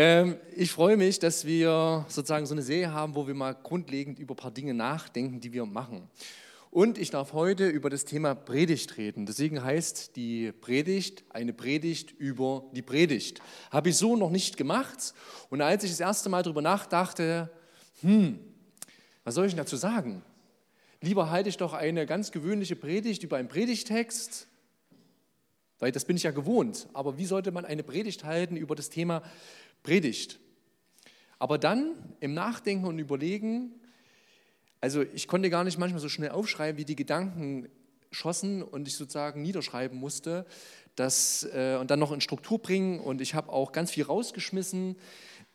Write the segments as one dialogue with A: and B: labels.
A: Ähm, ich freue mich, dass wir sozusagen so eine Serie haben, wo wir mal grundlegend über ein paar Dinge nachdenken, die wir machen. Und ich darf heute über das Thema Predigt reden. Deswegen heißt die Predigt eine Predigt über die Predigt. Habe ich so noch nicht gemacht. Und als ich das erste Mal darüber nachdachte, hm, was soll ich dazu sagen? Lieber halte ich doch eine ganz gewöhnliche Predigt über einen Predigtext, weil das bin ich ja gewohnt. Aber wie sollte man eine Predigt halten über das Thema Predigt. Aber dann im Nachdenken und Überlegen, also ich konnte gar nicht manchmal so schnell aufschreiben, wie die Gedanken schossen und ich sozusagen niederschreiben musste das, äh, und dann noch in Struktur bringen. Und ich habe auch ganz viel rausgeschmissen,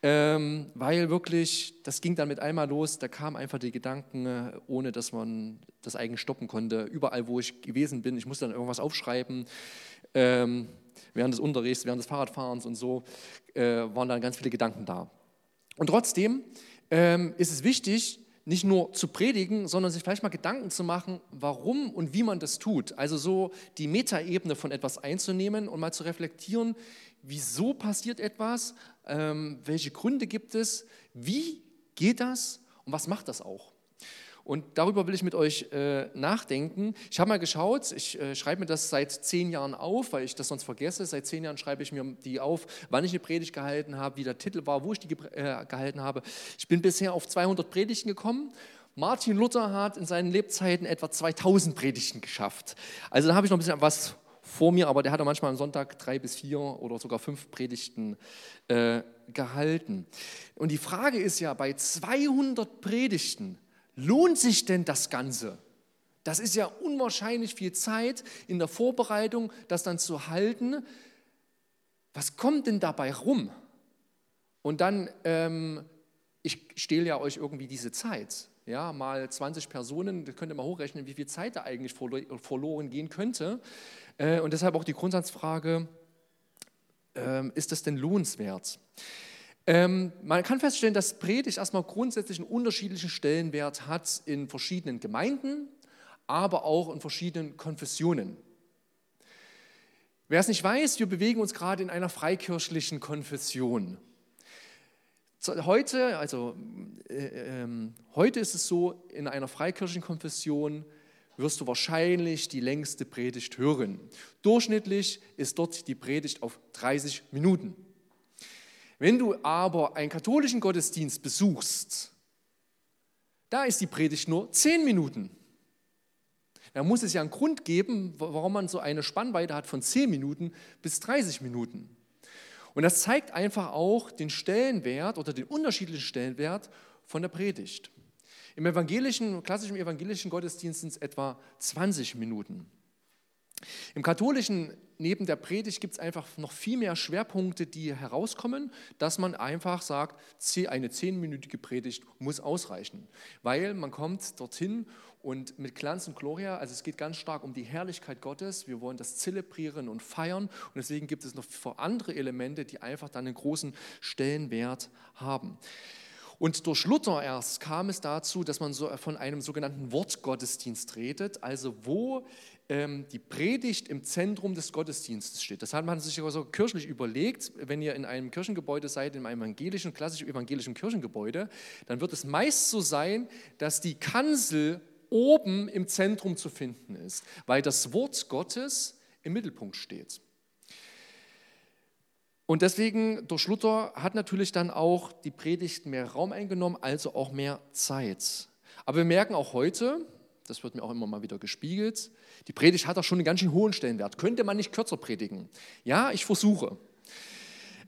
A: ähm, weil wirklich, das ging dann mit einmal los, da kamen einfach die Gedanken, äh, ohne dass man das eigentlich stoppen konnte. Überall, wo ich gewesen bin, ich musste dann irgendwas aufschreiben. Ähm, während des Unterrichts, während des Fahrradfahrens und so, äh, waren dann ganz viele Gedanken da. Und trotzdem ähm, ist es wichtig, nicht nur zu predigen, sondern sich vielleicht mal Gedanken zu machen, warum und wie man das tut. Also so die Metaebene von etwas einzunehmen und mal zu reflektieren, wieso passiert etwas, ähm, welche Gründe gibt es, wie geht das und was macht das auch. Und darüber will ich mit euch äh, nachdenken. Ich habe mal geschaut, ich äh, schreibe mir das seit zehn Jahren auf, weil ich das sonst vergesse. Seit zehn Jahren schreibe ich mir die auf, wann ich eine Predigt gehalten habe, wie der Titel war, wo ich die äh, gehalten habe. Ich bin bisher auf 200 Predigten gekommen. Martin Luther hat in seinen Lebzeiten etwa 2000 Predigten geschafft. Also da habe ich noch ein bisschen was vor mir, aber der hat manchmal am Sonntag drei bis vier oder sogar fünf Predigten äh, gehalten. Und die Frage ist ja, bei 200 Predigten, lohnt sich denn das Ganze? Das ist ja unwahrscheinlich viel Zeit in der Vorbereitung, das dann zu halten. Was kommt denn dabei rum? Und dann, ähm, ich stehle ja euch irgendwie diese Zeit. Ja, mal 20 Personen, da könnt ihr mal hochrechnen, wie viel Zeit da eigentlich verloren gehen könnte. Äh, und deshalb auch die Grundsatzfrage, ähm, ist das denn lohnenswert? Ähm, man kann feststellen, dass Predigt erstmal grundsätzlich einen unterschiedlichen Stellenwert hat in verschiedenen Gemeinden, aber auch in verschiedenen Konfessionen. Wer es nicht weiß, wir bewegen uns gerade in einer freikirchlichen Konfession. Heute, also äh, äh, heute ist es so, in einer freikirchlichen Konfession wirst du wahrscheinlich die längste Predigt hören. Durchschnittlich ist dort die Predigt auf 30 Minuten. Wenn du aber einen katholischen Gottesdienst besuchst, da ist die Predigt nur zehn Minuten. Da muss es ja einen Grund geben, warum man so eine Spannweite hat von zehn Minuten bis 30 Minuten. Und das zeigt einfach auch den Stellenwert oder den unterschiedlichen Stellenwert von der Predigt. Im evangelischen, klassischen evangelischen Gottesdienst sind es etwa 20 Minuten. Im katholischen, neben der Predigt, gibt es einfach noch viel mehr Schwerpunkte, die herauskommen, dass man einfach sagt, eine zehnminütige Predigt muss ausreichen, weil man kommt dorthin und mit Glanz und Gloria, also es geht ganz stark um die Herrlichkeit Gottes, wir wollen das zelebrieren und feiern. Und deswegen gibt es noch andere Elemente, die einfach dann einen großen Stellenwert haben. Und durch Luther erst kam es dazu, dass man so von einem sogenannten Wortgottesdienst redet, also wo die Predigt im Zentrum des Gottesdienstes steht. Das hat man sich also kirchlich überlegt. Wenn ihr in einem Kirchengebäude seid, in einem evangelischen, klassisch evangelischen Kirchengebäude, dann wird es meist so sein, dass die Kanzel oben im Zentrum zu finden ist, weil das Wort Gottes im Mittelpunkt steht. Und deswegen, durch Luther hat natürlich dann auch die Predigt mehr Raum eingenommen, also auch mehr Zeit. Aber wir merken auch heute, das wird mir auch immer mal wieder gespiegelt, die Predigt hat auch schon einen ganz schön hohen Stellenwert. Könnte man nicht kürzer predigen? Ja, ich versuche.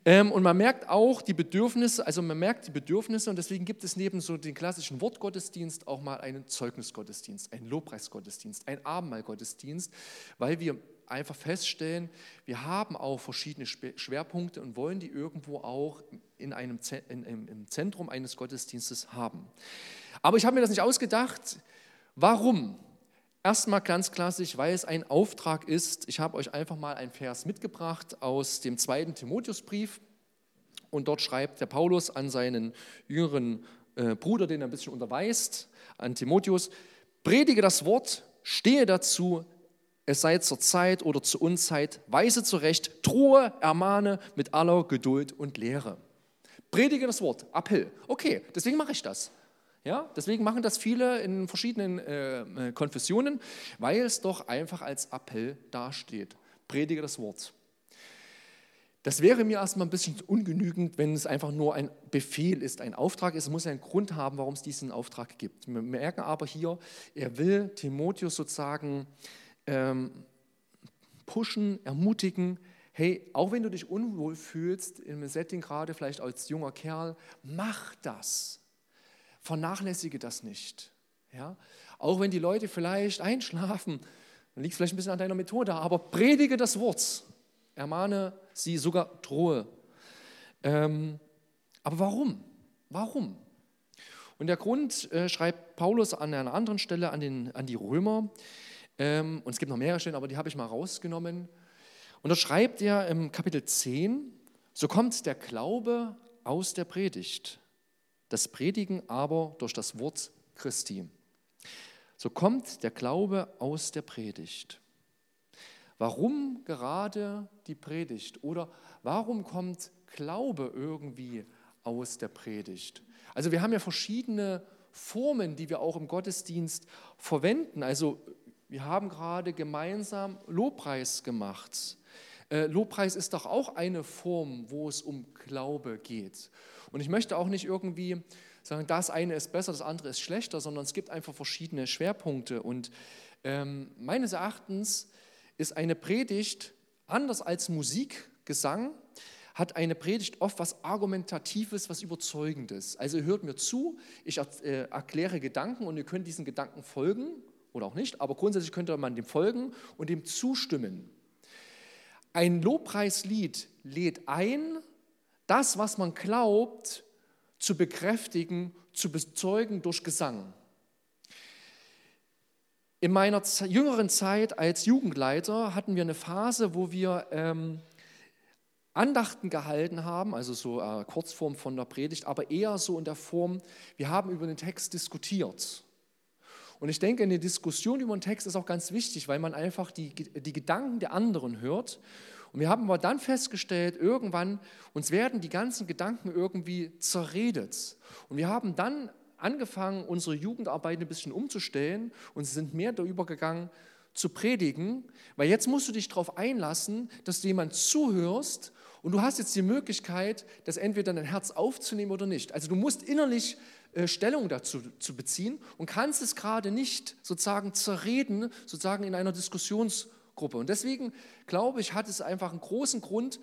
A: Ähm, und man merkt auch die Bedürfnisse, also man merkt die Bedürfnisse und deswegen gibt es neben so den klassischen Wortgottesdienst auch mal einen Zeugnisgottesdienst, einen Lobpreisgottesdienst, einen Abendmahlgottesdienst, weil wir einfach feststellen, wir haben auch verschiedene Schwerpunkte und wollen die irgendwo auch in einem, in, im Zentrum eines Gottesdienstes haben. Aber ich habe mir das nicht ausgedacht. Warum? Erstmal ganz klassisch, weil es ein Auftrag ist. Ich habe euch einfach mal einen Vers mitgebracht aus dem zweiten Timotheusbrief. Und dort schreibt der Paulus an seinen jüngeren äh, Bruder, den er ein bisschen unterweist, an Timotheus, predige das Wort, stehe dazu, es sei zur Zeit oder zur Unzeit, weise zurecht, drohe, ermahne mit aller Geduld und Lehre. Predige das Wort, Appell. Okay, deswegen mache ich das. Ja, deswegen machen das viele in verschiedenen äh, äh, Konfessionen, weil es doch einfach als Appell dasteht. Predige das Wort. Das wäre mir erstmal ein bisschen ungenügend, wenn es einfach nur ein Befehl ist, ein Auftrag ist. Es muss einen Grund haben, warum es diesen Auftrag gibt. Wir merken aber hier, er will Timotheus sozusagen ähm, pushen, ermutigen, hey, auch wenn du dich unwohl fühlst im Setting gerade, vielleicht als junger Kerl, mach das. Vernachlässige das nicht. Ja? Auch wenn die Leute vielleicht einschlafen, dann liegt es vielleicht ein bisschen an deiner Methode, aber predige das Wort. Ermahne sie, sogar drohe. Ähm, aber warum? Warum? Und der Grund äh, schreibt Paulus an einer anderen Stelle an, den, an die Römer. Ähm, und es gibt noch mehrere Stellen, aber die habe ich mal rausgenommen. Und da schreibt er im Kapitel 10, so kommt der Glaube aus der Predigt, das Predigen aber durch das Wort Christi. So kommt der Glaube aus der Predigt. Warum gerade die Predigt? Oder warum kommt Glaube irgendwie aus der Predigt? Also wir haben ja verschiedene Formen, die wir auch im Gottesdienst verwenden. Also wir haben gerade gemeinsam Lobpreis gemacht. Äh, Lobpreis ist doch auch eine Form, wo es um Glaube geht. Und ich möchte auch nicht irgendwie sagen, das eine ist besser, das andere ist schlechter, sondern es gibt einfach verschiedene Schwerpunkte. Und ähm, meines Erachtens ist eine Predigt anders als Musik, Gesang, hat eine Predigt oft was Argumentatives, was Überzeugendes. Also hört mir zu, ich äh, erkläre Gedanken und ihr könnt diesen Gedanken folgen oder auch nicht, aber grundsätzlich könnte man dem folgen und dem zustimmen. Ein Lobpreislied lädt ein, das, was man glaubt, zu bekräftigen, zu bezeugen durch Gesang. In meiner jüngeren Zeit als Jugendleiter hatten wir eine Phase, wo wir ähm, Andachten gehalten haben, also so äh, Kurzform von der Predigt, aber eher so in der Form, wir haben über den Text diskutiert. Und ich denke, eine Diskussion über den Text ist auch ganz wichtig, weil man einfach die, die Gedanken der anderen hört. Und wir haben aber dann festgestellt, irgendwann, uns werden die ganzen Gedanken irgendwie zerredet. Und wir haben dann angefangen, unsere Jugendarbeit ein bisschen umzustellen und sind mehr darüber gegangen, zu predigen, weil jetzt musst du dich darauf einlassen, dass du jemand zuhörst und du hast jetzt die Möglichkeit, das entweder dein Herz aufzunehmen oder nicht. Also du musst innerlich äh, Stellung dazu zu beziehen und kannst es gerade nicht sozusagen zerreden, sozusagen in einer Diskussionsgruppe. Und deswegen glaube ich, hat es einfach einen großen Grund,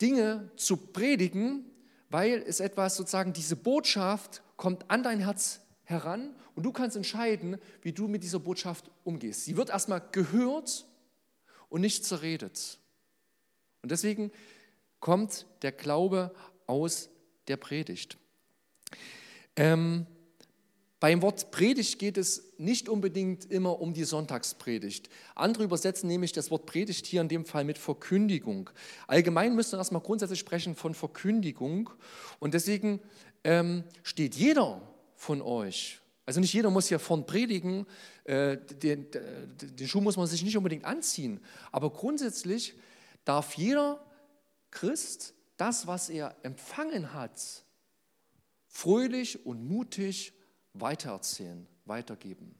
A: Dinge zu predigen, weil es etwas sozusagen, diese Botschaft kommt an dein Herz heran und du kannst entscheiden, wie du mit dieser Botschaft umgehst. Sie wird erstmal gehört und nicht zerredet. Und deswegen kommt der Glaube aus der Predigt. Ähm, beim Wort Predigt geht es nicht unbedingt immer um die Sonntagspredigt. Andere übersetzen nämlich das Wort Predigt hier in dem Fall mit Verkündigung. Allgemein müssen wir erstmal grundsätzlich sprechen von Verkündigung. Und deswegen ähm, steht jeder von euch, also nicht jeder muss hier vorn predigen, äh, den, den Schuh muss man sich nicht unbedingt anziehen, aber grundsätzlich darf jeder Christ das, was er empfangen hat, fröhlich und mutig weitererzählen, weitergeben.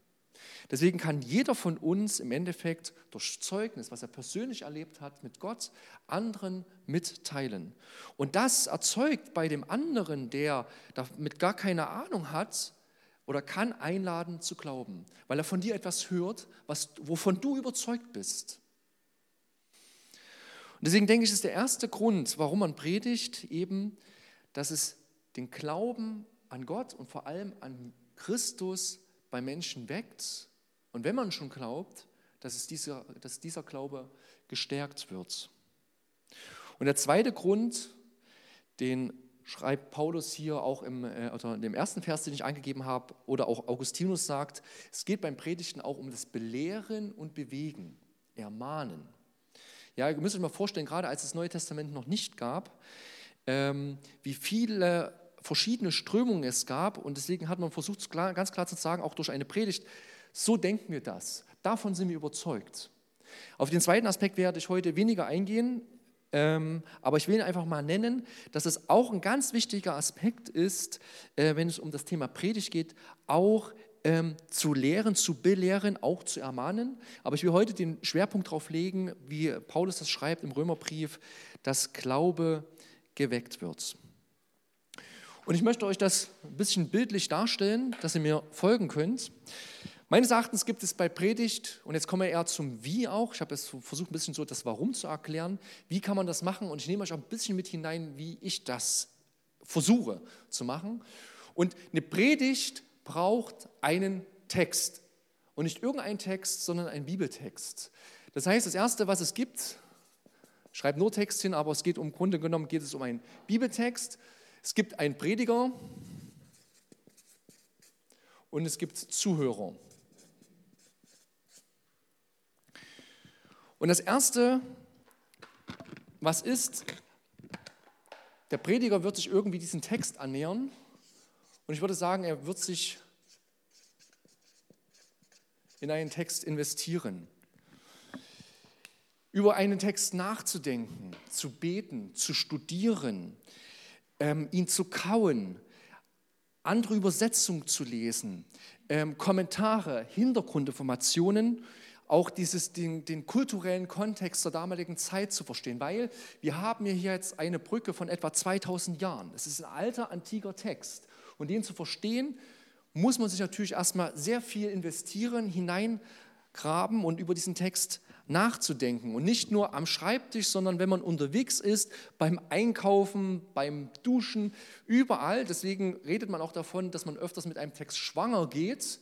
A: Deswegen kann jeder von uns im Endeffekt durch Zeugnis, was er persönlich erlebt hat mit Gott, anderen mitteilen. Und das erzeugt bei dem anderen, der damit gar keine Ahnung hat oder kann, einladen zu glauben, weil er von dir etwas hört, was, wovon du überzeugt bist. Und deswegen denke ich, ist der erste Grund, warum man predigt, eben, dass es den Glauben an Gott und vor allem an Christus bei Menschen weckt. Und wenn man schon glaubt, dass, es dieser, dass dieser Glaube gestärkt wird. Und der zweite Grund, den schreibt Paulus hier auch im, äh, oder in dem ersten Vers, den ich angegeben habe, oder auch Augustinus sagt, es geht beim Predigten auch um das Belehren und Bewegen, Ermahnen. Ja, ihr müsst euch mal vorstellen, gerade als es das Neue Testament noch nicht gab, ähm, wie viele verschiedene Strömungen es gab und deswegen hat man versucht, ganz klar zu sagen, auch durch eine Predigt, so denken wir das, davon sind wir überzeugt. Auf den zweiten Aspekt werde ich heute weniger eingehen, Ähm, aber ich will ihn einfach mal nennen, dass es auch ein ganz wichtiger Aspekt ist, äh, wenn es um das Thema Predigt geht, auch ähm, zu lehren, zu belehren, auch zu ermahnen. Aber ich will heute den Schwerpunkt darauf legen, wie Paulus das schreibt im Römerbrief, dass Glaube geweckt wird. Und ich möchte euch das ein bisschen bildlich darstellen, dass ihr mir folgen könnt. Meines Erachtens gibt es bei Predigt, und jetzt kommen wir eher zum Wie auch, ich habe jetzt versucht, ein bisschen so das Warum zu erklären, wie kann man das machen und ich nehme euch auch ein bisschen mit hinein, wie ich das versuche zu machen. Und eine Predigt braucht einen Text und nicht irgendeinen Text, sondern einen Bibeltext. Das heißt, das Erste, was es gibt, schreibt nur Text hin, aber es geht um, im Grunde genommen geht es um einen Bibeltext. Es gibt einen Prediger und es gibt Zuhörer. Und das Erste, was ist, der Prediger wird sich irgendwie diesen Text annähern und ich würde sagen, er wird sich in einen Text investieren. Über einen Text nachzudenken, zu beten, zu studieren, ähm, ihn zu kauen, andere Übersetzungen zu lesen, ähm, Kommentare, Hintergrundinformationen auch dieses, den, den, kulturellen Kontext der damaligen Zeit zu verstehen, weil wir haben hier jetzt eine Brücke von etwa 2000 Jahren. Es ist ein alter, antiker Text. Und den zu verstehen, muss man sich natürlich erstmal sehr viel investieren, hineingraben und über diesen Text nachzudenken. Und nicht nur am Schreibtisch, sondern wenn man unterwegs ist, beim Einkaufen, beim Duschen, überall. Deswegen redet man auch davon, dass man öfters mit einem Text schwanger geht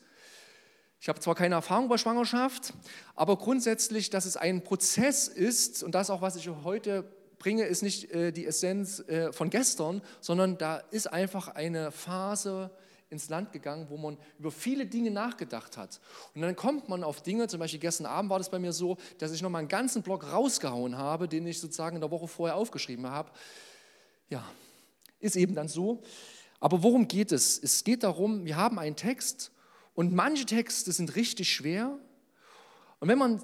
A: ich habe zwar keine Erfahrung bei Schwangerschaft, aber grundsätzlich, dass es ein Prozess ist und das auch, was ich heute bringe, ist nicht äh, die Essenz äh, von gestern, sondern da ist einfach eine Phase ins Land gegangen, wo man über viele Dinge nachgedacht hat. Und dann kommt man auf Dinge, zum Beispiel gestern Abend war das bei mir so, dass ich nochmal einen ganzen Block rausgehauen habe, den ich sozusagen in der Woche vorher aufgeschrieben habe. Ja, ist eben dann so. Aber worum geht es? Es geht darum, wir haben einen Text und manche Texte sind richtig schwer. Und wenn man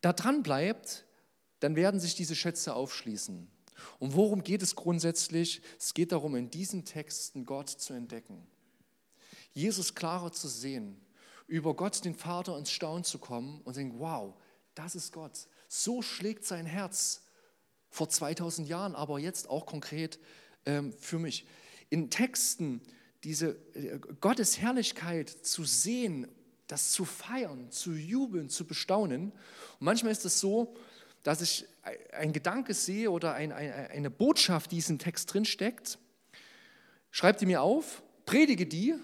A: da dran bleibt, dann werden sich diese Schätze aufschließen. Und worum geht es grundsätzlich? Es geht darum, in diesen Texten Gott zu entdecken. Jesus klarer zu sehen, über Gott, den Vater, ins Staunen zu kommen und denken, wow, das ist Gott. So schlägt sein Herz vor 2000 Jahren, aber jetzt auch konkret ähm, für mich. In Texten, diese äh, Gottes Herrlichkeit zu sehen, das zu feiern, zu jubeln, zu bestaunen. Und manchmal ist es so, dass ich ein Gedanke sehe oder ein, ein, eine Botschaft, die in diesem Text drin steckt, schreibe die mir auf, predige die,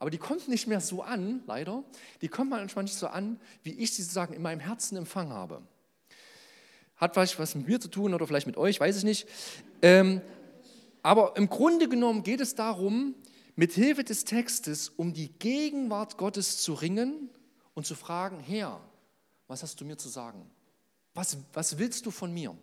A: aber die kommt nicht mehr so an, leider. Die kommt manchmal nicht so an, wie ich sie sozusagen in meinem Herzen empfangen habe. Hat vielleicht was mit mir zu tun oder vielleicht mit euch, weiß ich nicht. Ähm, aber im Grunde genommen geht es darum, mit Hilfe des Textes um die Gegenwart Gottes zu ringen und zu fragen, Herr, was hast du mir zu sagen? Was, was willst du von mir?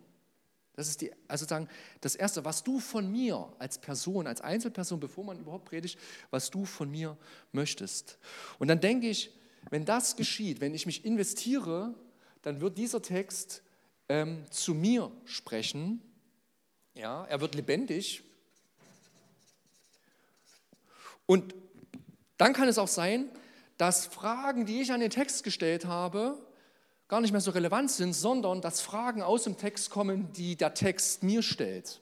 A: Das ist die, also sagen, das Erste, was du von mir als Person, als Einzelperson, bevor man überhaupt predigt, was du von mir möchtest. Und dann denke ich, wenn das geschieht, wenn ich mich investiere, dann wird dieser Text ähm, zu mir sprechen. Ja, er wird lebendig, und dann kann es auch sein, dass Fragen, die ich an den Text gestellt habe, gar nicht mehr so relevant sind, sondern dass Fragen aus dem Text kommen, die der Text mir stellt.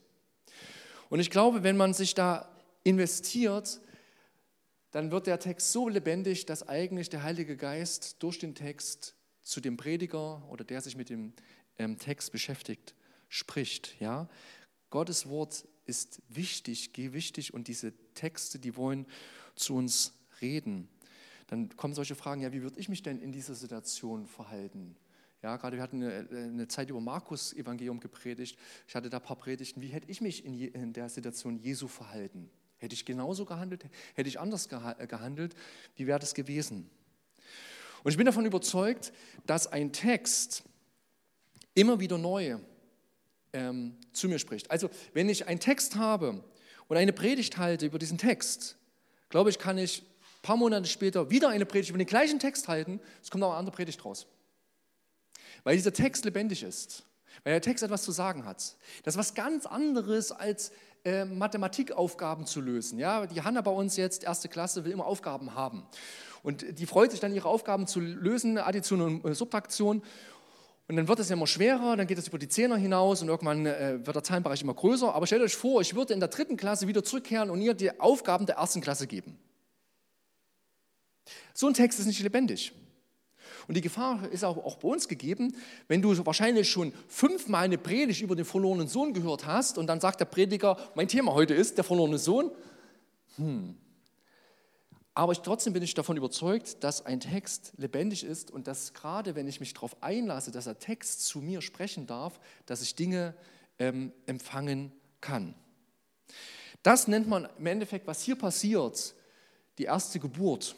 A: Und ich glaube, wenn man sich da investiert, dann wird der Text so lebendig, dass eigentlich der Heilige Geist durch den Text zu dem Prediger oder der sich mit dem ähm, Text beschäftigt, spricht. Ja? Gottes Wort ist wichtig, wichtig und diese Texte, die wollen zu uns reden. Dann kommen solche Fragen, ja, wie würde ich mich denn in dieser Situation verhalten? Ja, gerade wir hatten eine, eine Zeit über Markus Evangelium gepredigt. Ich hatte da ein paar Predigten. Wie hätte ich mich in, je, in der Situation Jesu verhalten? Hätte ich genauso gehandelt? Hätte ich anders gehandelt? Wie wäre das gewesen? Und ich bin davon überzeugt, dass ein Text immer wieder neu ähm, zu mir spricht. Also wenn ich einen Text habe und eine Predigt halte über diesen Text, glaube ich, kann ich ein paar Monate später wieder eine Predigt über den gleichen Text halten, es kommt aber eine andere Predigt raus. Weil dieser Text lebendig ist. weil der Text etwas zu sagen hat. Das ist was ganz anderes als äh, Mathematikaufgaben zu lösen. Ja, die Hanna bei uns jetzt, erste Klasse, will immer Aufgaben haben. Und die freut sich dann, ihre Aufgaben zu lösen, Addition und äh, Subtraktion. Und dann wird es ja immer schwerer, dann geht es über die Zehner hinaus und irgendwann äh, wird der Zahlenbereich immer größer. Aber stellt euch vor, ich würde in der dritten Klasse wieder zurückkehren und ihr die Aufgaben der ersten Klasse geben. So ein Text ist nicht lebendig. Und die Gefahr ist auch, bei uns gegeben, wenn du wahrscheinlich schon fünfmal eine Predigt über den verlorenen Sohn gehört hast und dann sagt der Prediger, mein Thema heute ist der verlorene Sohn. Hm. Aber ich, trotzdem bin ich davon überzeugt, dass ein Text lebendig ist und dass gerade wenn ich mich darauf einlasse, dass der Text zu mir sprechen darf, dass ich Dinge ähm, empfangen kann. Das nennt man im Endeffekt, was hier passiert, die erste Geburt.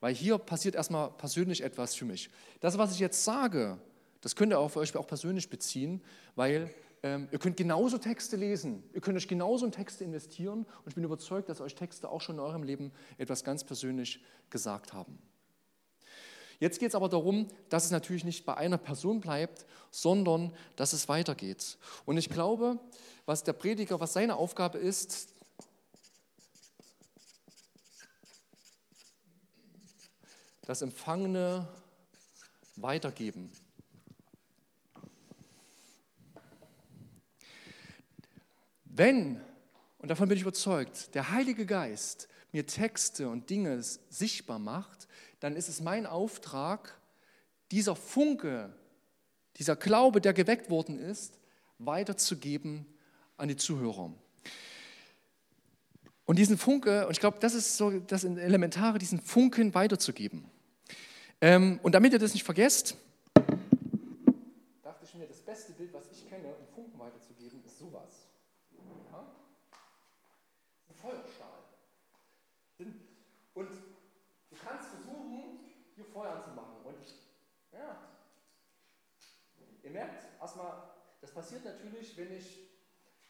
A: Weil hier passiert erstmal persönlich etwas für mich. Das, was ich jetzt sage, das könnt ihr auch für euch auch persönlich beziehen, weil ähm, ihr könnt genauso Texte lesen, ihr könnt euch genauso in Texte investieren und ich bin überzeugt, dass euch Texte auch schon in eurem Leben etwas ganz persönlich gesagt haben. Jetzt geht es aber darum, dass es natürlich nicht bei einer Person bleibt, sondern dass es weitergeht. Und ich glaube, was der Prediger, was seine Aufgabe ist, das Empfangene weitergeben. Wenn, und davon bin ich überzeugt, der Heilige Geist mir Texte und Dinge sichtbar macht, dann ist es mein Auftrag, dieser Funke, dieser Glaube, der geweckt worden ist, weiterzugeben an die Zuhörer. Und diesen Funke, und ich glaube, das ist so das Elementare, diesen Funken weiterzugeben. Ähm, und damit ihr das nicht vergesst, dachte ich mir, das beste Bild, was ich kenne, um Funken weiterzugeben, ist sowas. Ein Feuerstahl. Und du kannst versuchen, hier Feuer anzumachen. Und ja, ihr merkt erstmal, das passiert natürlich, wenn ich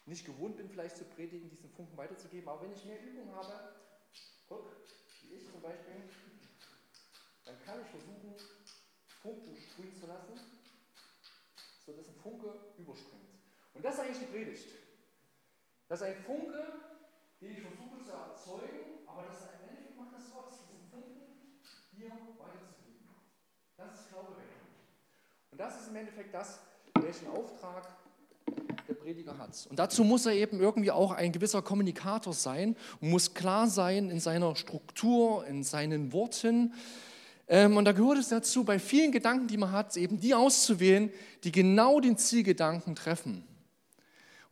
A: nicht gewohnt bin, vielleicht zu predigen, diesen Funken weiterzugeben. Aber wenn ich mehr Übung habe, guck, wie ich zum Beispiel, dann kann ich versuchen, Funken sprühen zu lassen, sodass ein Funke überspringt. Und das ist eigentlich die Predigt. Das ist ein Funke, den ich versuche zu erzeugen, aber das im Endeffekt macht das Gott, diesen Funken hier weiterzugeben. Das ist Glaube Und das ist im Endeffekt das, welchen Auftrag der Prediger hat. Und dazu muss er eben irgendwie auch ein gewisser Kommunikator sein und muss klar sein in seiner Struktur, in seinen Worten, und da gehört es dazu, bei vielen Gedanken, die man hat, eben die auszuwählen, die genau den Zielgedanken treffen.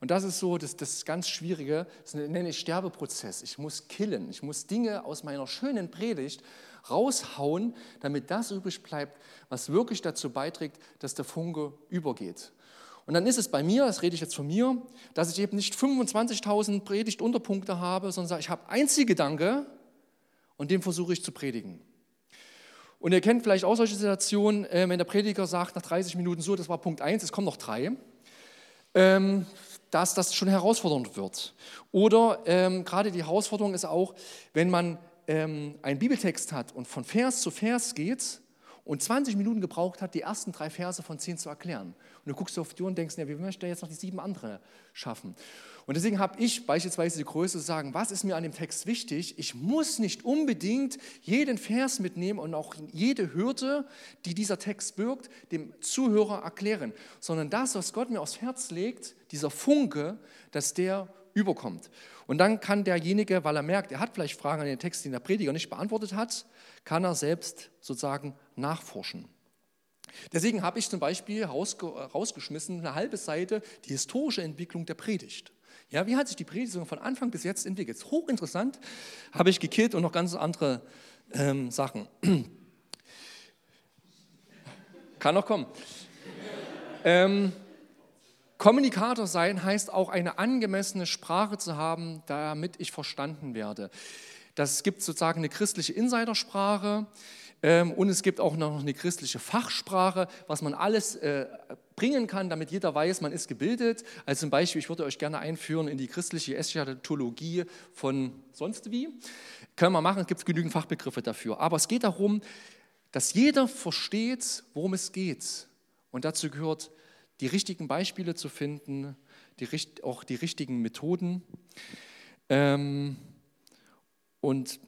A: Und das ist so das, das ganz Schwierige, das nenne ich Sterbeprozess. Ich muss killen, ich muss Dinge aus meiner schönen Predigt raushauen, damit das übrig bleibt, was wirklich dazu beiträgt, dass der Funke übergeht. Und dann ist es bei mir, das rede ich jetzt von mir, dass ich eben nicht 25.000 Predigtunterpunkte habe, sondern ich habe ein Zielgedanke und den versuche ich zu predigen. Und ihr kennt vielleicht auch solche Situationen, äh, wenn der Prediger sagt nach 30 Minuten so, das war Punkt 1, es kommen noch drei, ähm, dass das schon herausfordernd wird. Oder ähm, gerade die Herausforderung ist auch, wenn man ähm, einen Bibeltext hat und von Vers zu Vers geht und 20 Minuten gebraucht hat, die ersten drei Verse von zehn zu erklären. Und du guckst auf die Uhr und denkst, ja, wie möchte er jetzt noch die sieben andere schaffen? Und deswegen habe ich beispielsweise die Größe zu sagen, was ist mir an dem Text wichtig? Ich muss nicht unbedingt jeden Vers mitnehmen und auch jede Hürde, die dieser Text birgt, dem Zuhörer erklären, sondern das, was Gott mir aufs Herz legt, dieser Funke, dass der überkommt. Und dann kann derjenige, weil er merkt, er hat vielleicht Fragen an den Text, den der Prediger nicht beantwortet hat, kann er selbst sozusagen nachforschen. Deswegen habe ich zum Beispiel rausgeschmissen eine halbe Seite die historische Entwicklung der Predigt. Ja, wie hat sich die Predigt von Anfang bis jetzt entwickelt? Hochinteressant, habe ich gekillt und noch ganz andere ähm, Sachen. Kann noch kommen. ähm, Kommunikator sein heißt auch eine angemessene Sprache zu haben, damit ich verstanden werde. Das gibt sozusagen eine christliche Insidersprache ähm, und es gibt auch noch eine christliche Fachsprache, was man alles äh, bringen kann, damit jeder weiß, man ist gebildet. Also zum Beispiel, ich würde euch gerne einführen in die christliche Eschatologie von sonst wie. Können wir machen, es gibt genügend Fachbegriffe dafür. Aber es geht darum, dass jeder versteht, worum es geht. Und dazu gehört die richtigen Beispiele zu finden, die, auch die richtigen Methoden. Ähm, und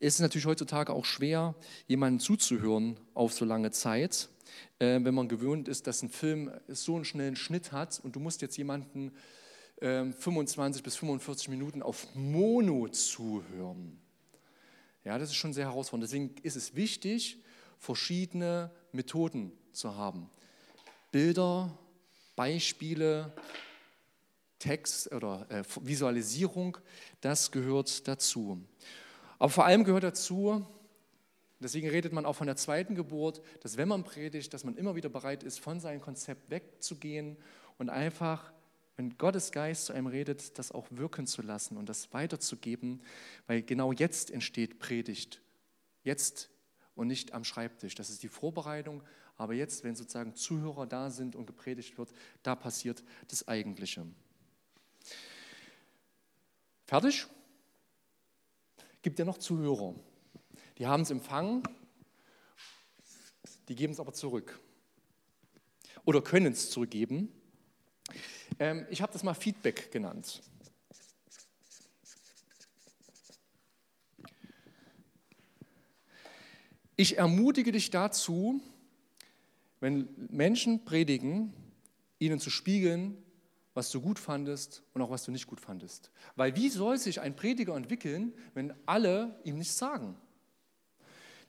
A: es ist natürlich heutzutage auch schwer, jemandem zuzuhören auf so lange Zeit, äh, wenn man gewöhnt ist, dass ein Film so einen schnellen Schnitt hat und du musst jetzt jemanden äh, 25 bis 45 Minuten auf Mono zuhören. Ja, das ist schon sehr herausfordernd. Deswegen ist es wichtig, verschiedene Methoden zu haben. Bilder, Beispiele, Text oder äh, Visualisierung, das gehört dazu. Aber vor allem gehört dazu, deswegen redet man auch von der zweiten Geburt, dass wenn man predigt, dass man immer wieder bereit ist, von seinem Konzept wegzugehen und einfach, wenn Gottes Geist zu einem redet, das auch wirken zu lassen und das weiterzugeben, weil genau jetzt entsteht Predigt. Jetzt und nicht am Schreibtisch. Das ist die Vorbereitung, aber jetzt, wenn sozusagen Zuhörer da sind und gepredigt wird, da passiert das Eigentliche. Fertig? Gibt ja noch Zuhörer. Die haben es empfangen, die geben es aber zurück. Oder können es zurückgeben. Ähm, ich habe das mal Feedback genannt. Ich ermutige dich dazu, wenn Menschen predigen, ihnen zu spiegeln, was du gut fandest und auch was du nicht gut fandest. Weil wie soll sich ein Prediger entwickeln, wenn alle ihm nichts sagen?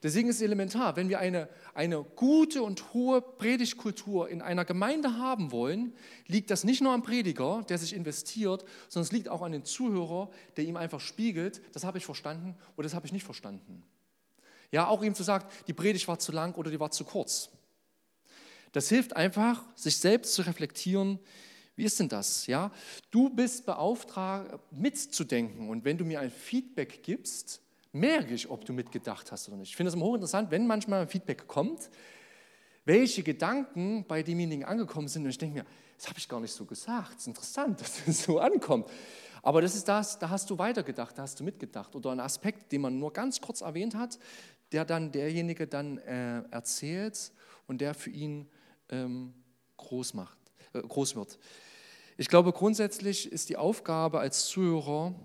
A: Deswegen ist es elementar, wenn wir eine, eine gute und hohe Predigtkultur in einer Gemeinde haben wollen, liegt das nicht nur am Prediger, der sich investiert, sondern es liegt auch an den Zuhörer, der ihm einfach spiegelt, das habe ich verstanden oder das habe ich nicht verstanden. Ja, auch ihm zu sagen, die Predigt war zu lang oder die war zu kurz. Das hilft einfach, sich selbst zu reflektieren, wie ist denn das? Ja, du bist beauftragt, mitzudenken. Und wenn du mir ein Feedback gibst, merke ich, ob du mitgedacht hast oder nicht. Ich finde es immer hochinteressant, wenn manchmal Feedback kommt, welche Gedanken bei demjenigen angekommen sind. Und ich denke mir, das habe ich gar nicht so gesagt. Es ist interessant, dass es so ankommt. Aber das ist das, da hast du weitergedacht, da hast du mitgedacht. Oder ein Aspekt, den man nur ganz kurz erwähnt hat, der dann derjenige dann äh, erzählt und der für ihn ähm, groß, macht, äh, groß wird. Ich glaube, grundsätzlich ist die Aufgabe als Zuhörer,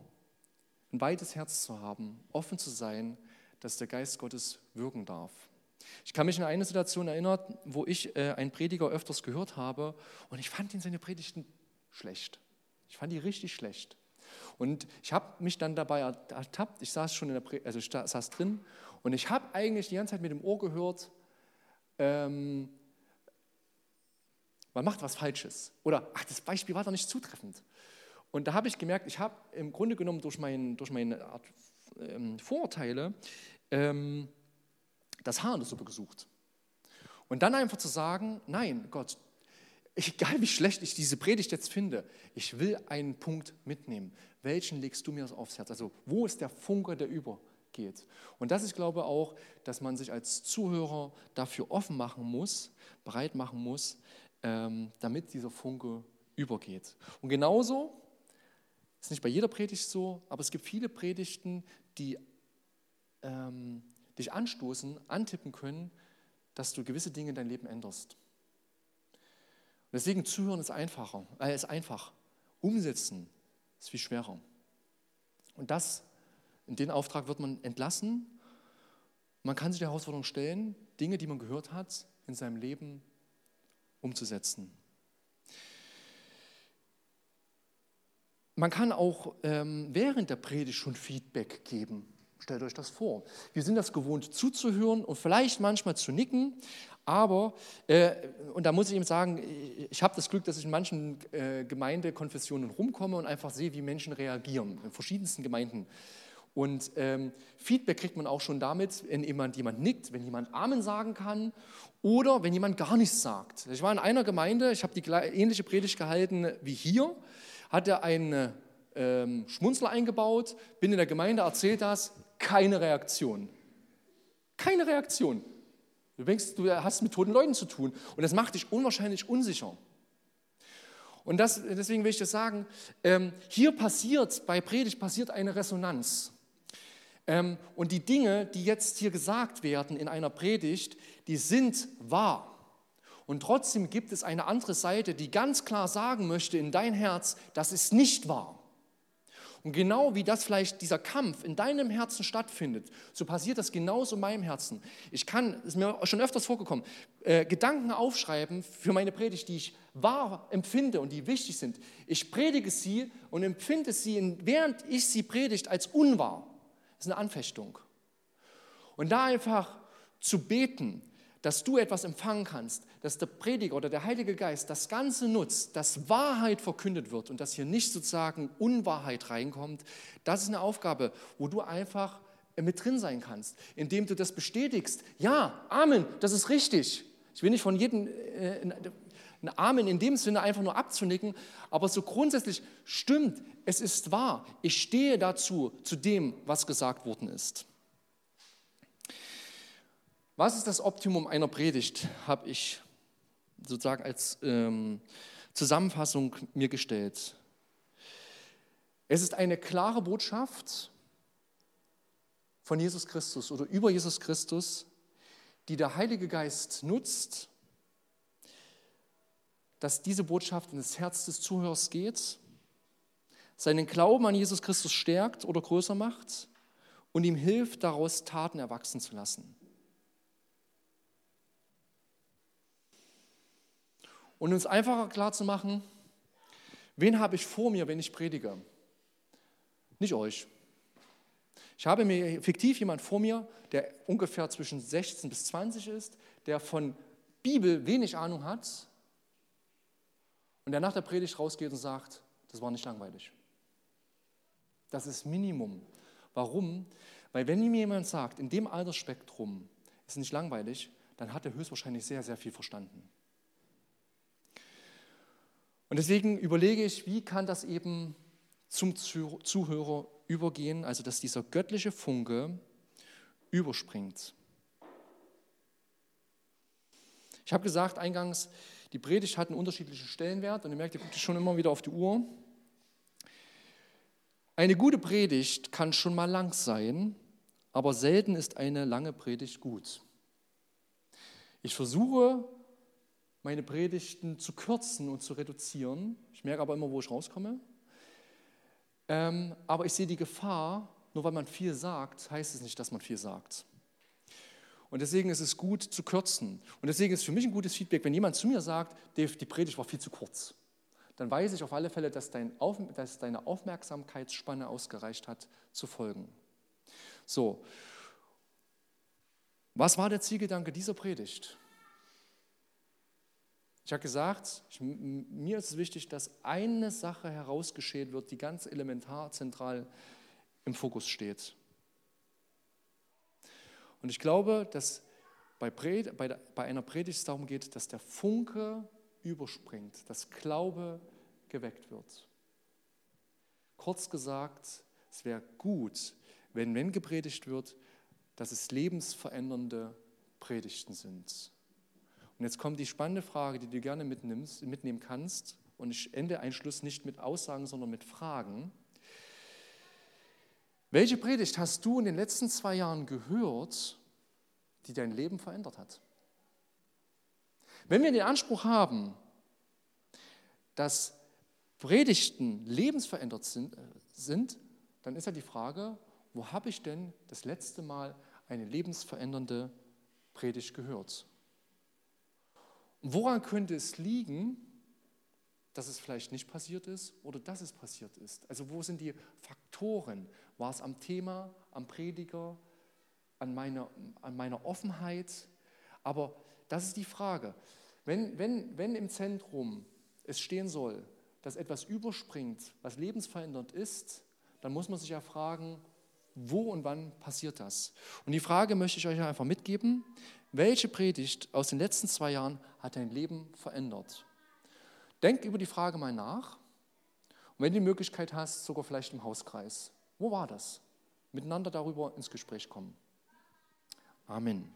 A: ein weites Herz zu haben, offen zu sein, dass der Geist Gottes wirken darf. Ich kann mich an eine Situation erinnern, wo ich äh, einen Prediger öfters gehört habe und ich fand ihn seine Predigten schlecht. Ich fand die richtig schlecht. Und ich habe mich dann dabei ertappt, ich saß schon in der, also ich saß drin und ich habe eigentlich die ganze Zeit mit dem Ohr gehört, ähm, man macht was Falsches. Oder, ach, das Beispiel war doch nicht zutreffend. Und da habe ich gemerkt, ich habe im Grunde genommen durch, mein, durch meine Art ähm, Vorurteile ähm, das Haar in der Suppe gesucht. Und dann einfach zu sagen, nein, Gott, egal wie schlecht ich diese Predigt jetzt finde, ich will einen Punkt mitnehmen. Welchen legst du mir aufs Herz? Also wo ist der Funke, der übergeht? Und das ist, glaube ich, auch, dass man sich als Zuhörer dafür offen machen muss, bereit machen muss, ähm, damit dieser Funke übergeht. Und genauso, ist nicht bei jeder Predigt so, aber es gibt viele Predigten, die ähm, dich anstoßen, antippen können, dass du gewisse Dinge in deinem Leben änderst. Und deswegen zuhören ist einfacher, äh, ist einfach. Umsetzen ist viel schwerer. Und das, in den Auftrag wird man entlassen. Man kann sich der Herausforderung stellen, Dinge, die man gehört hat, in seinem Leben umzusetzen. Man kann auch ähm, während der Predigt schon Feedback geben. Stellt euch das vor. Wir sind das gewohnt zuzuhören und vielleicht manchmal zu nicken, aber, äh, und da muss ich eben sagen, ich habe das Glück, dass ich in manchen äh, Gemeindekonfessionen rumkomme und einfach sehe, wie Menschen reagieren, in verschiedensten Gemeinden. Und ähm, Feedback kriegt man auch schon damit, wenn jemand, jemand nickt, wenn jemand Amen sagen kann oder wenn jemand gar nichts sagt. Ich war in einer Gemeinde, ich habe die ähnliche Predigt gehalten wie hier, hat er einen ähm, Schmunzler eingebaut, bin in der Gemeinde, erzählt das, keine Reaktion. Keine Reaktion. Du denkst, du hast mit toten Leuten zu tun und das macht dich unwahrscheinlich unsicher. Und das, deswegen will ich das sagen, ähm, hier passiert, bei Predigt passiert eine Resonanz. Ähm, und die Dinge, die jetzt hier gesagt werden in einer Predigt, die sind wahr. Und trotzdem gibt es eine andere Seite, die ganz klar sagen möchte in dein Herz, das ist nicht wahr. Und genau wie das vielleicht dieser Kampf in deinem Herzen stattfindet, so passiert das genauso in meinem Herzen. Ich kann, es ist mir schon öfters vorgekommen, äh, Gedanken aufschreiben für meine Predigt, die ich wahr empfinde und die wichtig sind. Ich predige sie und empfinde sie, während ich sie predigt, als unwahr. Das ist eine Anfechtung. Und da einfach zu beten, dass du etwas empfangen kannst, dass der Prediger oder der Heilige Geist das Ganze nutzt, dass Wahrheit verkündet wird und dass hier nicht sozusagen Unwahrheit reinkommt, das ist eine Aufgabe, wo du einfach mit drin sein kannst, indem du das bestätigst. Ja, Amen, das ist richtig. Ich will nicht von jedem äh, ein Amen in dem Sinne einfach nur abzunicken, aber so grundsätzlich stimmt, es ist wahr. Ich stehe dazu, zu dem, was gesagt worden ist. Was ist das Optimum einer Predigt, habe ich sozusagen als ähm, Zusammenfassung mir gestellt. Es ist eine klare Botschaft von Jesus Christus oder über Jesus Christus, die der Heilige Geist nutzt, dass diese Botschaft in das Herz des Zuhörers geht, seinen Glauben an Jesus Christus stärkt oder größer macht und ihm hilft, daraus Taten erwachsen zu lassen. Und uns einfacher klar zu machen, wen habe ich vor mir, wenn ich predige? Nicht euch. Ich habe mir fiktiv jemand vor mir, der ungefähr zwischen 16 bis 20 ist, der von Bibel wenig Ahnung hat und der nach der Predigt rausgeht und sagt, das war nicht langweilig. Das ist Minimum. Warum? Weil wenn mir jemand sagt, in dem Altersspektrum ist nicht langweilig, dann hat er höchstwahrscheinlich sehr, sehr viel verstanden. Und deswegen überlege ich, wie kann das eben zum Zuhörer übergehen, also dass dieser göttliche Funke überspringt. Ich habe gesagt eingangs, die Predigt hat einen unterschiedlichen Stellenwert und ihr merkt, ihr guckt schon immer wieder auf die Uhr. Eine gute Predigt kann schon mal lang sein, aber selten ist eine lange Predigt gut. Ich versuche meine Predigten zu kürzen und zu reduzieren. Ich merke aber immer, wo ich rauskomme. Ähm, aber ich sehe die Gefahr, nur weil man viel sagt, heißt es nicht, dass man viel sagt. Und deswegen ist es gut zu kürzen. Und deswegen ist für mich ein gutes Feedback, wenn jemand zu mir sagt, Dave, die Predigt war viel zu kurz. Dann weiß ich auf alle Fälle, dass, dein auf, dass deine Aufmerksamkeitsspanne ausgereicht hat, zu folgen. So, was war der Zielgedanke dieser Predigt? Ich habe gesagt, ich, mir ist es wichtig, dass eine Sache herausgeschehen wird, die ganz elementar zentral im Fokus steht. Und ich glaube, dass bei, Pred, bei, bei einer Predigt es darum geht, dass der Funke überspringt, dass Glaube geweckt wird. Kurz gesagt, es wäre gut, wenn, wenn gepredigt wird, dass es lebensverändernde Predigten sind. Und jetzt kommt die spannende Frage, die du gerne mitnimmst, mitnehmen kannst. Und ich ende einen Schluss nicht mit Aussagen, sondern mit Fragen. Welche Predigt hast du in den letzten zwei Jahren gehört, die dein Leben verändert hat? Wenn wir den Anspruch haben, dass Predigten lebensverändert sind, äh, sind dann ist ja die Frage, wo habe ich denn das letzte Mal eine lebensverändernde Predigt gehört? Woran könnte es liegen, dass es vielleicht nicht passiert ist oder dass es passiert ist? Also wo sind die Faktoren? War es am Thema, am Prediger, an meiner, an meiner Offenheit? Aber das ist die Frage. Wenn, wenn, wenn im Zentrum es stehen soll, dass etwas überspringt, was lebensverändernd ist, dann muss man sich ja fragen, wo und wann passiert das? Und die Frage möchte ich euch einfach mitgeben. Welche Predigt aus den letzten zwei Jahren hat dein Leben verändert? Denk über die Frage mal nach. Und wenn du die Möglichkeit hast, sogar vielleicht im Hauskreis. Wo war das? Miteinander darüber ins Gespräch kommen. Amen.